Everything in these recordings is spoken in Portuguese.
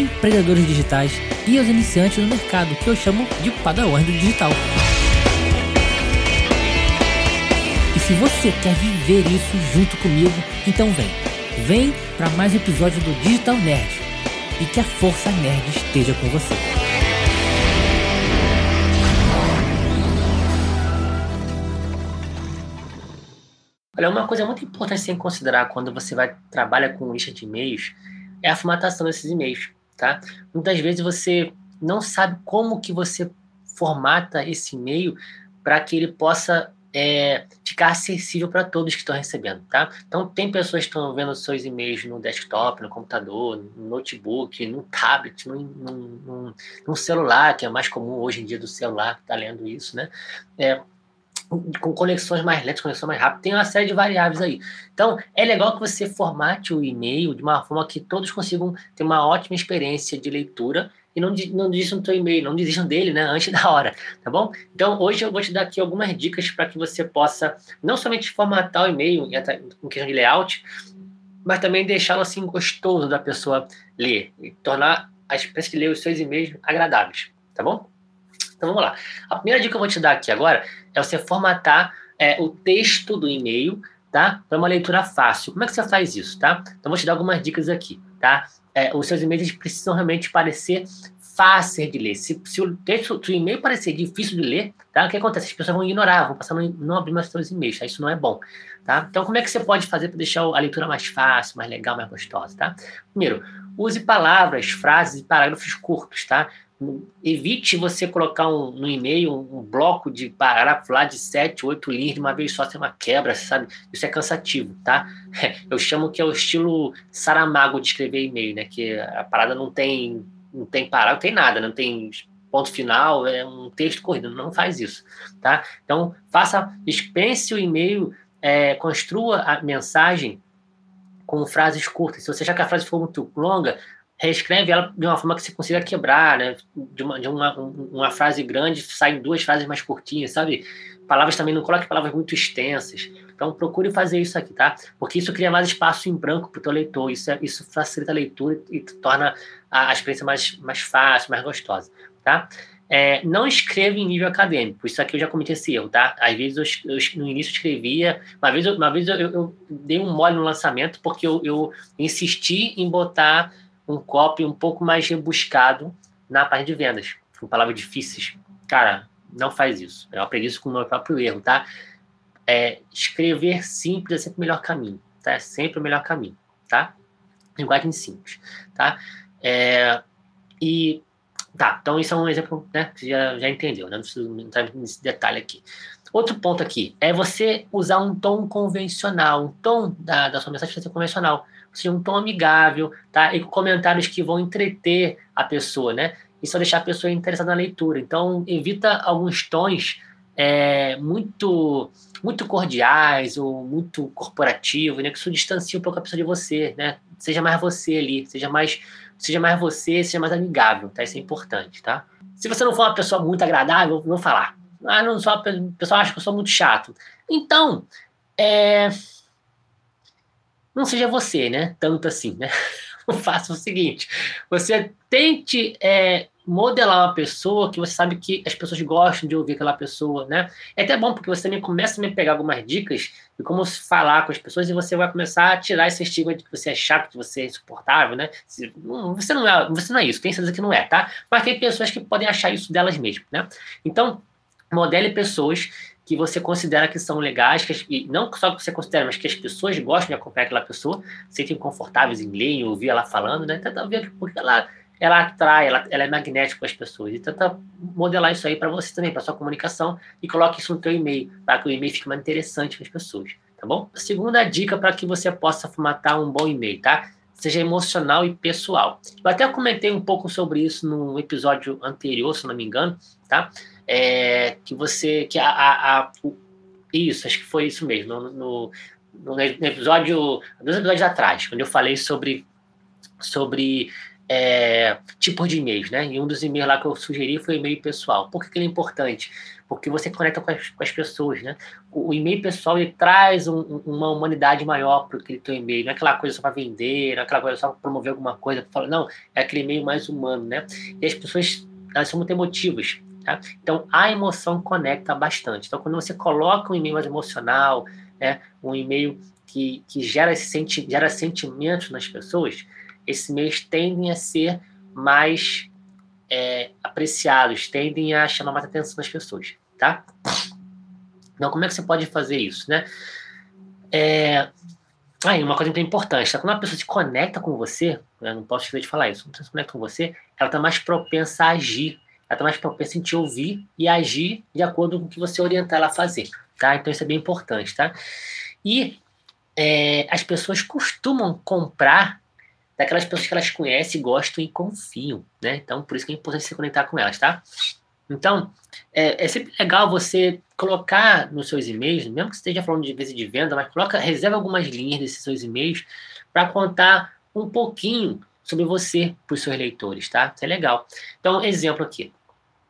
empreendedores digitais e aos iniciantes no mercado, que eu chamo de padawans do digital. E se você quer viver isso junto comigo, então vem. Vem para mais um episódio do Digital Nerd e que a Força Nerd esteja com você. Olha, uma coisa muito importante a considerar quando você vai trabalha com lista de e-mails é a formatação desses e-mails, tá? Muitas vezes você não sabe como que você formata esse e-mail para que ele possa é, ficar acessível para todos que estão recebendo, tá? Então, tem pessoas que estão vendo seus e-mails no desktop, no computador, no notebook, no tablet, no, no, no, no celular, que é mais comum hoje em dia do celular que está lendo isso, né? É, com conexões mais lentas, conexão mais rápida, tem uma série de variáveis aí. Então, é legal que você formate o e-mail de uma forma que todos consigam ter uma ótima experiência de leitura e não, não desistam do seu e-mail, não desistam dele, né, antes da hora, tá bom? Então, hoje eu vou te dar aqui algumas dicas para que você possa não somente formatar o e-mail em questão de layout, mas também deixá-lo assim gostoso da pessoa ler e tornar a experiência de ler os seus e-mails agradáveis, tá bom? Então vamos lá. A primeira dica que eu vou te dar aqui agora é você formatar é, o texto do e-mail, tá? Para uma leitura fácil. Como é que você faz isso, tá? Então vou te dar algumas dicas aqui, tá? é, os seus e-mails precisam realmente parecer fáceis de ler. Se, se o texto do e-mail parecer difícil de ler, tá? o que acontece? As pessoas vão ignorar, vão passar não abrir mais seus e-mails, tá? Isso não é bom, tá? Então, como é que você pode fazer para deixar a leitura mais fácil, mais legal, mais gostosa, tá? Primeiro, use palavras, frases e parágrafos curtos, tá? Evite você colocar um, no e-mail um, bloco de parágrafo lá de sete, oito linhas de uma vez só, tem uma quebra, sabe? Isso é cansativo, tá? Eu chamo que é o estilo Saramago de escrever e-mail, né? Que a parada não tem, não tem parágrafo, não tem nada, não tem ponto final, é um texto corrido, não faz isso, tá? Então, faça, dispense o e-mail, é, construa a mensagem com frases curtas. Se você achar que a frase for muito longa, reescreve ela de uma forma que você consiga quebrar, né? De uma, de uma, uma frase grande, saem duas frases mais curtinhas, sabe? Palavras também, não coloque palavras muito extensas. Então, procure fazer isso aqui, tá? Porque isso cria mais espaço em branco para o teu leitor. Isso, é, isso facilita a leitura e torna a, a experiência mais, mais fácil, mais gostosa, tá? É, não escreva em nível acadêmico. Isso aqui eu já cometi esse erro, tá? Às vezes eu, eu no início escrevia, uma vez, uma vez eu, eu, dei um mole no lançamento porque eu, eu insisti em botar um copy um pouco mais rebuscado na parte de vendas, com palavras difíceis. Cara, não faz isso. Eu aprendi isso com o meu próprio erro, tá? É, escrever simples é sempre o melhor caminho, tá? É sempre o melhor caminho, tá? Linguagem simples, tá? É, e tá, então isso é um exemplo, né? Que já, já entendeu, né? Não preciso entrar nesse detalhe aqui. Outro ponto aqui é você usar um tom convencional, um tom da, da sua mensagem ser convencional seja um tom amigável, tá? E com comentários que vão entreter a pessoa, né? E só deixar a pessoa interessada na leitura. Então, evita alguns tons é, muito muito cordiais ou muito corporativos, né? Que isso distancia um pouco a pessoa de você, né? Seja mais você ali, seja mais seja mais você, seja mais amigável, tá? Isso é importante, tá? Se você não for uma pessoa muito agradável, vou falar. Ah, não sou, o pessoal acha que eu sou muito chato. Então, é, não seja você, né? Tanto assim, né? Faça o seguinte: você tente é, modelar uma pessoa que você sabe que as pessoas gostam de ouvir aquela pessoa, né? É até bom porque você também começa a me pegar algumas dicas de como falar com as pessoas e você vai começar a tirar esse estigma de que você é chato, que você é insuportável, né? Você não é, você não é isso, tem certeza que não é, tá? Mas tem pessoas que podem achar isso delas mesmas, né? Então, modele pessoas que você considera que são legais, que, e não só que você considera, mas que as pessoas gostam de acompanhar aquela pessoa, se sentem confortáveis em ler, em ouvir ela falando, né? Tenta ver porque ela, ela atrai, ela, ela é magnética com as pessoas. E tenta modelar isso aí para você também, para sua comunicação, e coloque isso no teu e-mail, para que o e-mail fique mais interessante para as pessoas, tá bom? Segunda dica para que você possa formatar um bom e-mail, tá? seja emocional e pessoal. Eu até comentei um pouco sobre isso no episódio anterior, se não me engano, tá? É, que você, que a, a, a isso, acho que foi isso mesmo, no, no, no episódio, dois episódios atrás, quando eu falei sobre sobre é, tipos de e-mails, né? E um dos e-mails lá que eu sugeri foi o e-mail pessoal. Por que, que ele é importante? Porque você conecta com as, com as pessoas, né? O, o, e-mail pessoal ele traz um, uma humanidade maior para aquele teu e-mail. Não é aquela coisa só para vender, não é aquela coisa só para promover alguma coisa. Não, é aquele e-mail mais humano, né? E as pessoas elas são muito emotivas. Tá? Então a emoção conecta bastante. Então quando você coloca um e-mail mais emocional, né? Um e-mail que, que gera, senti gera sentimentos nas pessoas, esses e-mails tendem a ser mais é, apreciados, tendem a chamar mais atenção das pessoas, tá? Então, como é que você pode fazer isso, né? É... Ah, uma coisa muito importante, tá? quando uma pessoa se conecta com você, eu não posso esquecer de falar isso, quando se conecta com você, ela está mais propensa a agir, ela está mais propensa a te ouvir e agir de acordo com o que você orientar ela a fazer, tá? Então, isso é bem importante, tá? E é, as pessoas costumam comprar daquelas pessoas que elas conhecem, gostam e confiam, né? Então, por isso que é importante se conectar com elas, tá? Então, é, é sempre legal você colocar nos seus e-mails, mesmo que você esteja falando de vez de venda, mas coloca, reserva algumas linhas desses seus e-mails para contar um pouquinho sobre você para os seus leitores, tá? Isso é legal. Então, exemplo aqui,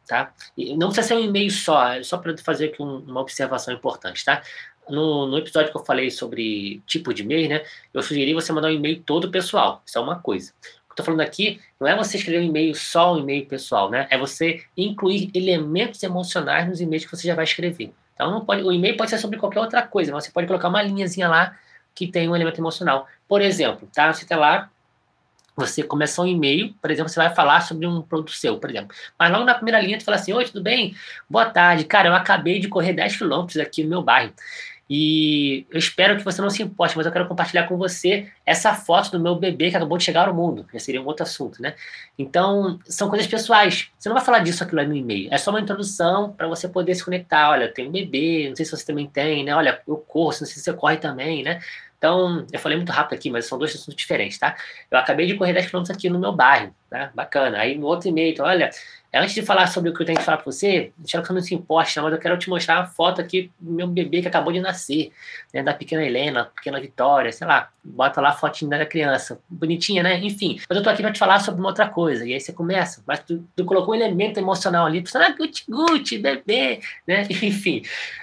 tá? não precisa ser um e-mail só, é só para fazer aqui um, uma observação importante, tá? no, no, episódio que eu falei sobre tipo de e-mail, né? Eu sugeri você mandar um e-mail todo pessoal. Isso é uma coisa. O que eu tô falando aqui não é você escrever um e-mail só um e-mail pessoal, né? É você incluir elementos emocionais nos e-mails que você já vai escrever. Então não pode, o e-mail pode ser sobre qualquer outra coisa, mas você pode colocar uma linhazinha lá que tem um elemento emocional. Por exemplo, tá? Você tá lá, você começou um e-mail, por exemplo, você vai falar sobre um produto seu, por exemplo. Mas logo na primeira linha, tu fala assim: Oi, tudo bem? Boa tarde. Cara, eu acabei de correr 10 quilômetros aqui no meu bairro. E eu espero que você não se importe, mas eu quero compartilhar com você essa foto do meu bebê que acabou de chegar ao mundo. Já seria um outro assunto, né? Então, são coisas pessoais. Você não vai falar disso aqui lá no e-mail. É só uma introdução para você poder se conectar. Olha, eu tenho um bebê, não sei se você também tem, né? Olha, eu corro, não sei se você corre também, né? Então, eu falei muito rápido aqui, mas são dois assuntos diferentes, tá? Eu acabei de correr 10 km aqui no meu bairro, né? Bacana. Aí no outro e-mail, então, olha, Antes de falar sobre o que eu tenho que falar para você, deixa que eu não se importe, mas eu quero te mostrar a foto aqui do meu bebê que acabou de nascer, né, da pequena Helena, pequena Vitória, sei lá, bota lá a fotinha da criança, bonitinha, né? Enfim, mas eu tô aqui para te falar sobre uma outra coisa, e aí você começa, mas tu, tu colocou um elemento emocional ali, fala, ah, guti, guti, bebê, né? Enfim,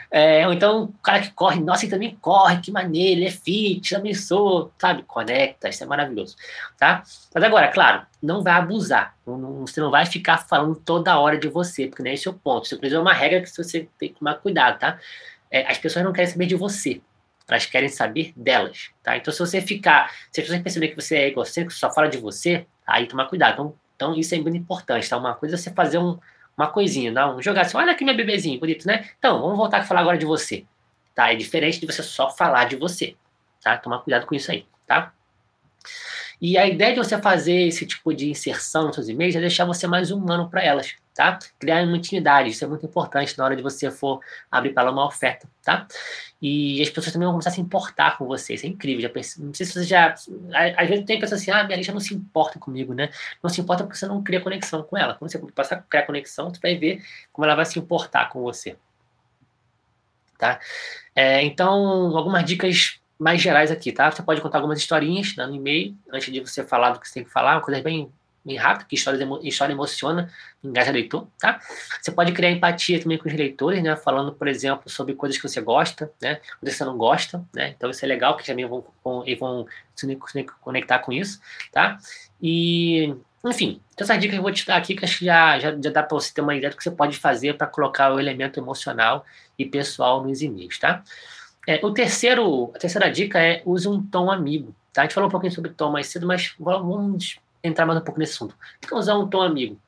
é, ou então o cara que corre, nossa, ele também corre, que maneiro, ele é fit, também sou, sabe? Conecta, isso é maravilhoso, tá? Mas agora, claro, não vai abusar, não, você não vai ficar falando toda hora de você, porque nem esse é o ponto. Isso, é uma regra que você tem que tomar cuidado, tá? É, as pessoas não querem saber de você, elas querem saber delas, tá? Então, se você ficar, se pessoas perceberem que você é egocêntrico, só fala de você, aí toma cuidado. Então, então isso é muito importante, tá? Uma coisa é você fazer um, uma coisinha, não jogar assim, olha aqui meu bebezinho, bonito, né? Então, vamos voltar a falar agora de você, tá? É diferente de você só falar de você, tá? Tomar cuidado com isso aí, tá? E a ideia de você fazer esse tipo de inserção nos seus e-mails é deixar você mais humano para elas, tá? Criar uma intimidade, isso é muito importante na hora de você for abrir para ela uma oferta, tá? E as pessoas também vão começar a se importar com você, isso é incrível. Já pense, não sei se você já. Às vezes tem pessoas assim, ah, minha lista não se importa comigo, né? Não se importa porque você não cria conexão com ela. Quando você passar a criar conexão, você vai ver como ela vai se importar com você. Tá? É, então, algumas dicas mais gerais aqui, tá? Você pode contar algumas historinhas né, no e-mail, antes de você falar do que você tem que falar, uma coisa bem, bem rápida, que história, história emociona, engaja leitor, tá? Você pode criar empatia também com os leitores, né? Falando, por exemplo, sobre coisas que você gosta, né? Coisas que você não gosta, né? Então isso é legal, que também vão, vão, vão se conectar com isso, tá? E, enfim, então essas dicas eu vou te dar aqui, que acho que já, já, já dá para você ter uma ideia do que você pode fazer para colocar o elemento emocional e pessoal nos e-mails, tá? É, o terceiro, a terceira dica é use um tom amigo. Tá? A gente falou um pouquinho sobre tom mais cedo, mas vamos entrar mais um pouco nesse assunto. Então, usar um tom amigo.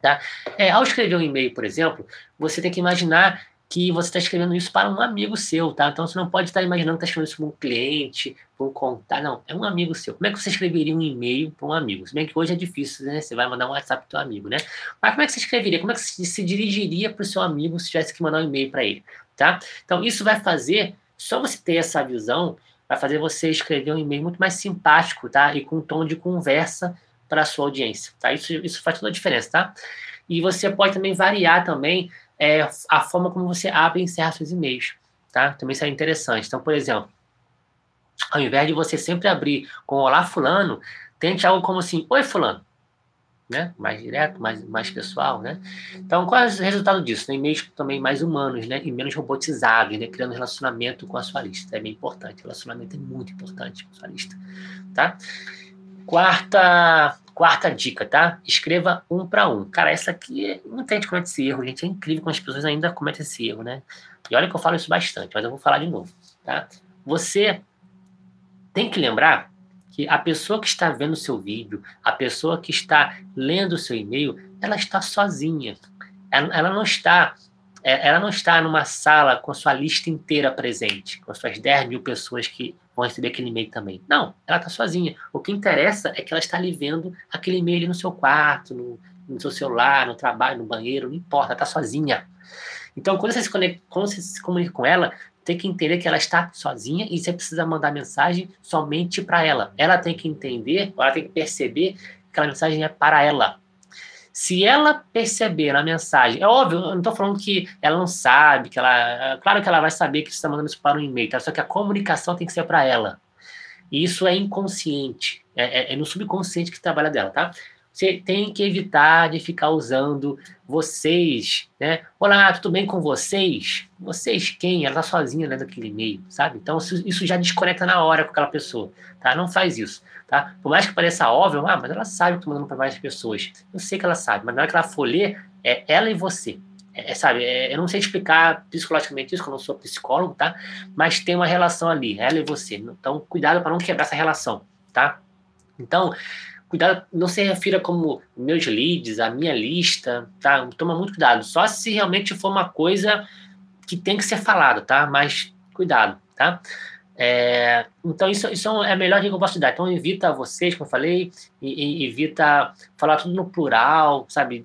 Tá? É, ao escrever um e-mail, por exemplo, você tem que imaginar que você está escrevendo isso para um amigo seu, tá? Então você não pode estar imaginando que está escrevendo isso para um cliente, para um contato. Não, é um amigo seu. Como é que você escreveria um e-mail para um amigo? Se bem que hoje é difícil, né? Você vai mandar um WhatsApp para o amigo, né? Mas como é que você escreveria? Como é que você se dirigiria para o seu amigo se tivesse que mandar um e-mail para ele? Tá? Então isso vai fazer só você ter essa visão vai fazer você escrever um e-mail muito mais simpático, tá? E com um tom de conversa para a sua audiência, tá? Isso, isso faz toda a diferença, tá? E você pode também variar também é, a forma como você abre e encerra seus e-mails, tá? Também isso é interessante. Então, por exemplo, ao invés de você sempre abrir com Olá Fulano, tente algo como assim, Oi Fulano, né? Mais direto, mais, mais pessoal, né? Então, qual é o resultado disso? Né? E-mails também mais humanos, né? E menos robotizados, né? Criando relacionamento com a sua lista. É bem importante. Relacionamento é muito importante com a sua lista, tá? Quarta, quarta dica, tá? Escreva um para um. Cara, essa aqui, muita gente comete esse erro, gente. É incrível como as pessoas ainda cometem esse erro, né? E olha que eu falo isso bastante, mas eu vou falar de novo, tá? Você tem que lembrar que a pessoa que está vendo o seu vídeo, a pessoa que está lendo o seu e-mail, ela está sozinha. Ela, ela, não está é, ela não está numa sala com a sua lista inteira presente, com as suas 10 mil pessoas que vão receber aquele e-mail também. Não, ela está sozinha. O que interessa é que ela está ali vendo aquele e-mail no seu quarto, no, no seu celular, no trabalho, no banheiro, não importa, ela está sozinha. Então, quando você, se conecta, quando você se comunica com ela, tem que entender que ela está sozinha e você precisa mandar mensagem somente para ela. Ela tem que entender, ela tem que perceber que aquela mensagem é para ela. Se ela perceber na mensagem, é óbvio, eu não estou falando que ela não sabe, que ela. Claro que ela vai saber que você está mandando isso para um e-mail, tá? só que a comunicação tem que ser para ela. E isso é inconsciente, é, é, é no subconsciente que trabalha dela, tá? Você tem que evitar de ficar usando vocês, né? Olá, tudo bem com vocês? Vocês quem? Ela tá sozinha lendo aquele e-mail, sabe? Então isso já desconecta na hora com aquela pessoa, tá? Não faz isso, tá? Por mais que pareça óbvio, ah, mas ela sabe que eu tô mandando para várias pessoas. Eu sei que ela sabe, mas na hora que ela for ler, é ela e você. É, é sabe, é, eu não sei explicar psicologicamente isso, que eu não sou psicólogo, tá? Mas tem uma relação ali, ela e você. Então, cuidado para não quebrar essa relação, tá? Então, cuidado, não se refira como meus leads, a minha lista, tá? Toma muito cuidado. Só se realmente for uma coisa que tem que ser falado, tá? Mas cuidado, tá? É, então, isso, isso é a melhor dica que eu posso dar. Então, evita vocês, como eu falei, e, e, evita falar tudo no plural, sabe?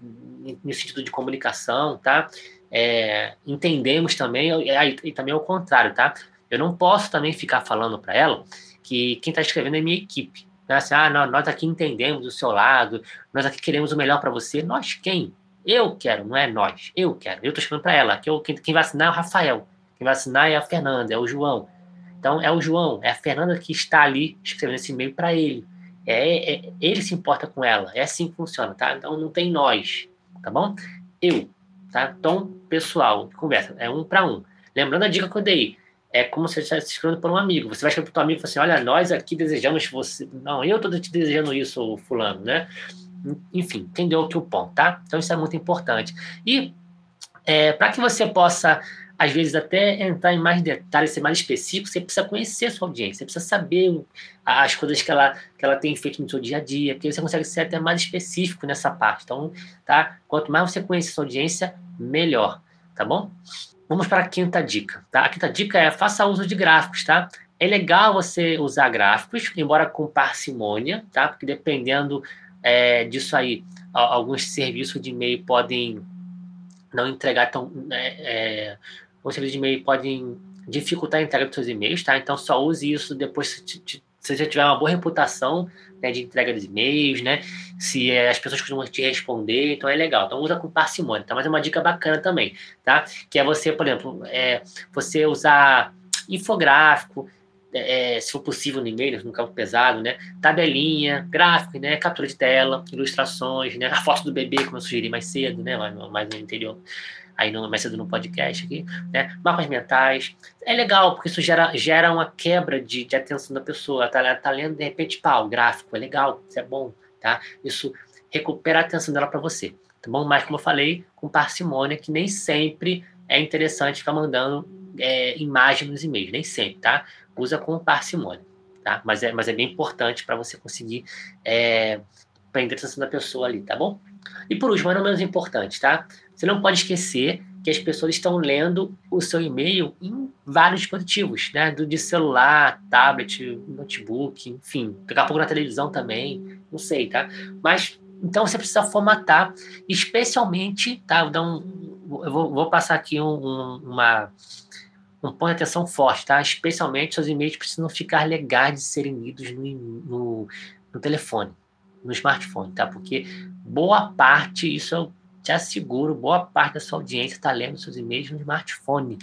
No sentido de comunicação, tá? É, entendemos também, e, e também ao contrário, tá? Eu não posso também ficar falando para ela que quem está escrevendo é minha equipe. Né? Assim, ah, não, nós aqui entendemos o seu lado, nós aqui queremos o melhor para você. Nós quem? Eu quero, não é nós. Eu quero. Eu estou escrevendo para ela. Que eu, quem, quem vai assinar é o Rafael. Quem vai assinar é a Fernanda, é o João. Então, é o João, é a Fernanda que está ali escrevendo esse e-mail para ele. É, é, ele se importa com ela. É assim que funciona, tá? Então, não tem nós, tá bom? Eu, tá? Tom pessoal, conversa. É um para um. Lembrando a dica que eu dei é como se você estivesse escrevendo para um amigo. Você vai escrever para o amigo e assim: olha, nós aqui desejamos você. Não, eu estou te desejando isso, Fulano, né? Enfim, entendeu aqui o ponto, tá? Então isso é muito importante. E é, para que você possa, às vezes, até entrar em mais detalhes, ser mais específico, você precisa conhecer a sua audiência, você precisa saber as coisas que ela, que ela tem feito no seu dia a dia, porque você consegue ser até mais específico nessa parte. Então, tá? Quanto mais você conhece a sua audiência, melhor, tá bom? Vamos para a quinta dica, tá? A quinta dica é faça uso de gráficos, tá? É legal você usar gráficos, embora com parcimônia, tá? Porque dependendo é, disso aí, alguns serviços de e-mail podem não entregar tão... Né, é, os serviços de e-mail podem dificultar a entrega dos seus e-mails, tá? Então só use isso depois se, se você tiver uma boa reputação né, de entrega dos e-mails, né? Se é, as pessoas costumam te responder, então é legal. Então usa com parcimônia, tá? Mas é uma dica bacana também, tá? Que é você, por exemplo, é, você usar infográfico, é, se for possível no e-mail, no campo pesado, né? Tabelinha, gráfico, né? Captura de tela, ilustrações, né? A foto do bebê, como eu sugeri mais cedo, né? Mais, mais no interior aí no, mais cedo no podcast aqui, né? Mapas mentais. É legal, porque isso gera, gera uma quebra de, de atenção da pessoa. Ela tá, tá lendo, de repente, o gráfico é legal, isso é bom, tá? Isso recupera a atenção dela para você, tá bom? Mas, como eu falei, com parcimônia, que nem sempre é interessante ficar mandando é, imagem nos e-mails, nem sempre, tá? Usa com parcimônia, tá? Mas é, mas é bem importante para você conseguir é, prender a atenção da pessoa ali, tá bom? E por último, mas não menos importante, tá? Você não pode esquecer que as pessoas estão lendo o seu e-mail em vários dispositivos, né? Do de celular, tablet, notebook, enfim, daqui a pouco na televisão também, não sei, tá? Mas então você precisa formatar, especialmente, tá? Então, eu vou, vou passar aqui um, um, uma, um ponto de atenção forte, tá? Especialmente seus e-mails precisam ficar legais de serem lidos no, no, no telefone, no smartphone, tá? Porque boa parte, isso eu te asseguro, boa parte da sua audiência está lendo seus e-mails no smartphone,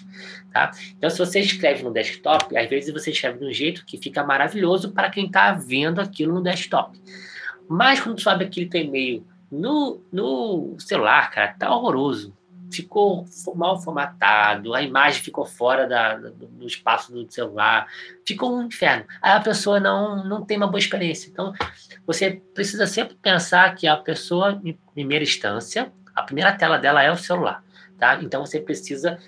tá? Então, se você escreve no desktop, às vezes você escreve de um jeito que fica maravilhoso para quem está vendo aquilo no desktop. Mas quando tu sabe aquele teu e-mail no, no celular, cara, tá horroroso. Ficou mal formatado, a imagem ficou fora da, do, espaço do celular, ficou um inferno. Aí a pessoa não, não tem uma boa experiência. Então, você precisa sempre pensar que a pessoa, em primeira instância, a primeira tela dela é o celular, tá? Então, você precisa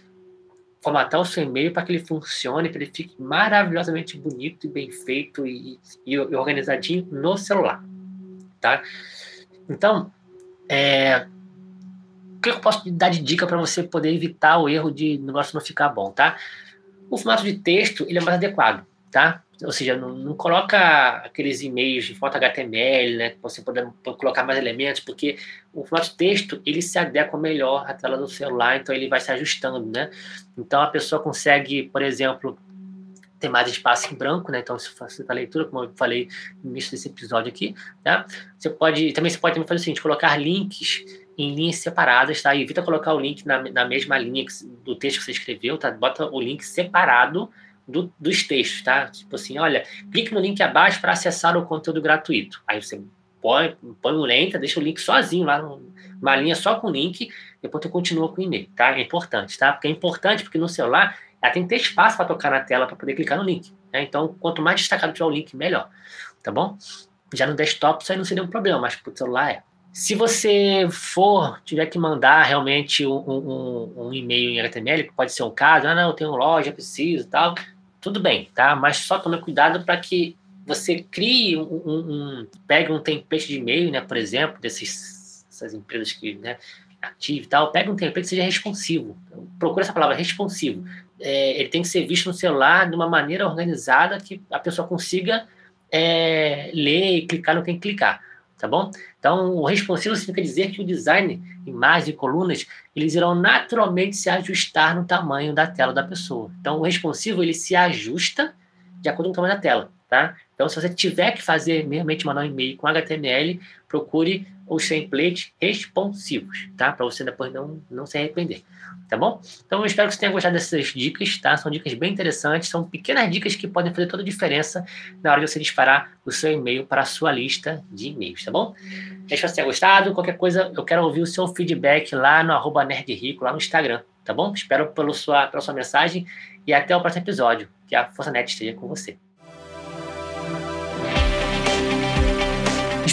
formatar o seu e-mail para que ele funcione, para ele fique maravilhosamente bonito e bem feito e, e organizadinho no celular, tá? Então, é, que eu posso dar de dica para você poder evitar o erro de negócio não ficar bom, tá? O formato de texto ele é mais adequado, tá? Ou seja, não, não coloca aqueles e-mails de foto HTML, né? Você pode, colocar mais elementos, porque o formato de texto ele se adequa melhor à tela do celular, então ele vai se ajustando, né? Então a pessoa consegue, por exemplo, ter mais espaço em branco, né? Então, se facilita a leitura, como eu falei no início desse episódio aqui, tá? Você pode, também você pode também fazer o seguinte, colocar links em linhas separadas, tá? Evita colocar o link na, na mesma linha que, do texto que você escreveu, tá? Bota o link separado do, dos textos, tá? Tipo assim, olha, clique no link abaixo para acessar o conteúdo gratuito. Aí você põe, põe um link, deixa o link sozinho lá, numa linha só com o link, depois você continua com o e-mail, tá? É importante, tá? Porque é importante porque no celular ela tem que ter espaço para tocar na tela para poder clicar no link. Né? Então, quanto mais destacado tiver o link, melhor. Tá bom? Já no desktop isso aí não seria um problema, mas para o celular é. Se você for, tiver que mandar realmente um, um, um, e-mail em HTML, que pode ser um caso, ah, não, eu tenho loja, preciso tal, tudo bem, tá? Mas só tome cuidado para que você crie um, um, pegue um template de e-mail, né, por exemplo, desses, dessas empresas que, né, Active e tal, pegue um template que seja responsivo. Procure essa palavra, responsivo é, ele tem que ser visto no celular de uma maneira organizada que a pessoa consiga é, ler e clicar no que tem que clicar, tá bom? Então, o responsivo significa dizer que o design, imagens e colunas, eles irão naturalmente se ajustar no tamanho da tela da pessoa. Então, o responsivo, ele se ajusta de acordo com o tamanho da tela, tá? Então, se você tiver que fazer, realmente mandar um e-mail com HTML, procure os templates responsivos, tá? Para você depois não, não se arrepender, tá bom? Então eu espero que você tenha gostado dessas dicas, tá? São dicas bem interessantes, são pequenas dicas que podem fazer toda a diferença na hora de você disparar o seu e-mail para a sua lista de e-mails, tá bom? Que você tenha gostado. Qualquer coisa, eu quero ouvir o seu feedback lá no arroba nerdrico, lá no Instagram, tá bom? Espero pela sua, pela sua mensagem e até o próximo episódio. Que a Força Net esteja com você.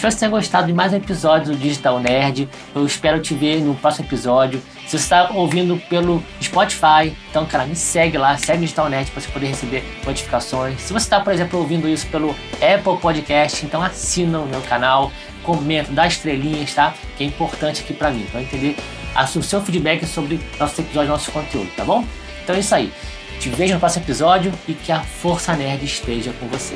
Espero que você tenha gostado de mais um episódio do Digital Nerd. Eu espero te ver no próximo episódio. Se você está ouvindo pelo Spotify, então, cara, me segue lá, segue o Digital Nerd para você poder receber notificações. Se você está, por exemplo, ouvindo isso pelo Apple Podcast, então assina o meu canal, comenta, dá estrelinhas, tá? Que é importante aqui para mim, para entender o seu feedback sobre nossos episódios, nosso conteúdo, tá bom? Então é isso aí. Te vejo no próximo episódio e que a Força Nerd esteja com você.